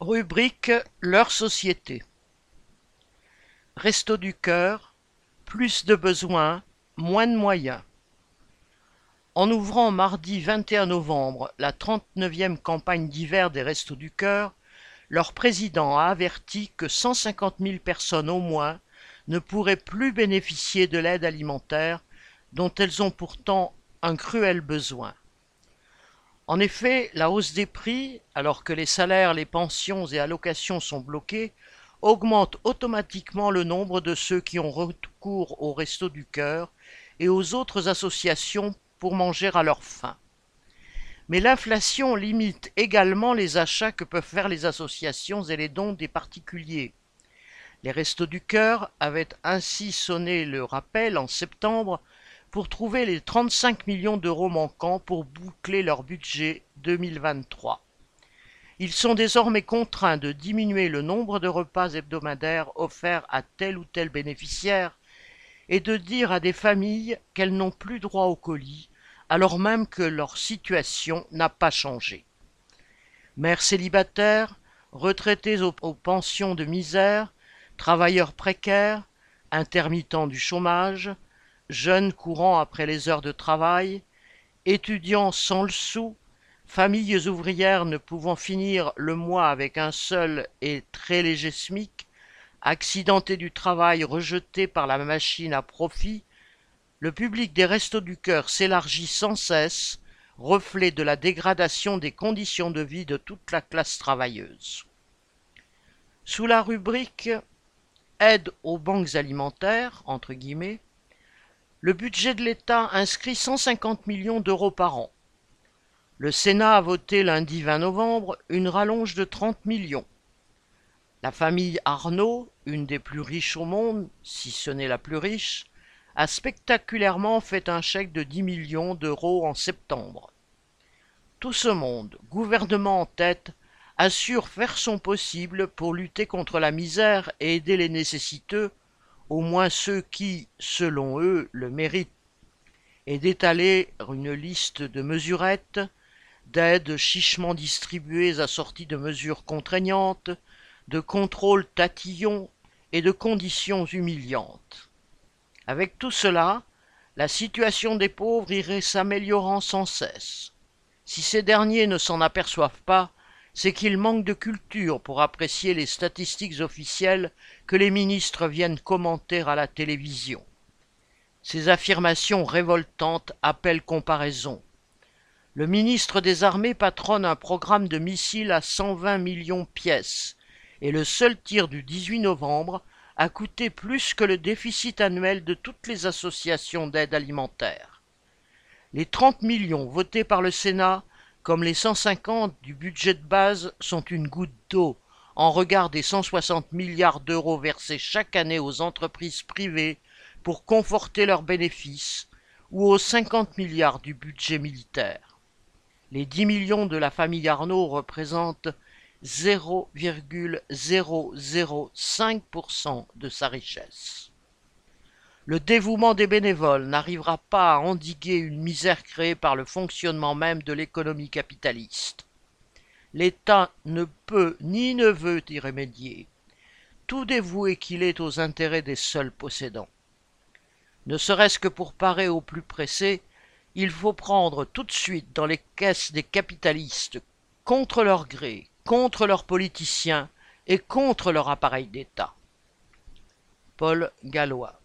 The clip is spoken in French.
Rubrique Leur société. Resto du cœur, plus de besoins, moins de moyens. En ouvrant mardi 21 novembre la 39e campagne d'hiver des Restos du Cœur, leur président a averti que 150 000 personnes au moins ne pourraient plus bénéficier de l'aide alimentaire dont elles ont pourtant un cruel besoin. En effet, la hausse des prix, alors que les salaires, les pensions et allocations sont bloqués, augmente automatiquement le nombre de ceux qui ont recours au Resto du Cœur et aux autres associations pour manger à leur faim. Mais l'inflation limite également les achats que peuvent faire les associations et les dons des particuliers. Les Restos du Cœur avaient ainsi sonné le rappel en septembre pour trouver les 35 millions d'euros manquants pour boucler leur budget 2023. Ils sont désormais contraints de diminuer le nombre de repas hebdomadaires offerts à tel ou tel bénéficiaire et de dire à des familles qu'elles n'ont plus droit au colis alors même que leur situation n'a pas changé. Mères célibataires, retraités aux, aux pensions de misère, travailleurs précaires, intermittents du chômage, jeunes courant après les heures de travail, étudiants sans le sou, familles ouvrières ne pouvant finir le mois avec un seul et très léger SMIC, accidentés du travail rejetés par la machine à profit, le public des restos du cœur s'élargit sans cesse, reflet de la dégradation des conditions de vie de toute la classe travailleuse. Sous la rubrique Aide aux banques alimentaires, entre guillemets, le budget de l'État inscrit 150 millions d'euros par an. Le Sénat a voté lundi 20 novembre une rallonge de 30 millions. La famille Arnaud, une des plus riches au monde, si ce n'est la plus riche, a spectaculairement fait un chèque de 10 millions d'euros en septembre. Tout ce monde, gouvernement en tête, assure faire son possible pour lutter contre la misère et aider les nécessiteux au moins ceux qui, selon eux, le méritent, et d'étaler une liste de mesurettes, d'aides chichement distribuées assorties de mesures contraignantes, de contrôles tatillons et de conditions humiliantes. Avec tout cela, la situation des pauvres irait s'améliorant sans cesse. Si ces derniers ne s'en aperçoivent pas, c'est qu'il manque de culture pour apprécier les statistiques officielles que les ministres viennent commenter à la télévision. Ces affirmations révoltantes appellent comparaison. Le ministre des Armées patronne un programme de missiles à 120 millions pièces, et le seul tir du 18 novembre a coûté plus que le déficit annuel de toutes les associations d'aide alimentaire. Les 30 millions votés par le Sénat comme les 150 du budget de base sont une goutte d'eau en regard des 160 milliards d'euros versés chaque année aux entreprises privées pour conforter leurs bénéfices ou aux 50 milliards du budget militaire. Les 10 millions de la famille Arnaud représentent 0,005% de sa richesse. Le dévouement des bénévoles n'arrivera pas à endiguer une misère créée par le fonctionnement même de l'économie capitaliste. L'État ne peut ni ne veut y remédier, tout dévoué qu'il est aux intérêts des seuls possédants. Ne serait-ce que pour parer aux plus pressés, il faut prendre tout de suite dans les caisses des capitalistes, contre leur gré, contre leurs politiciens et contre leur appareil d'État. Paul Gallois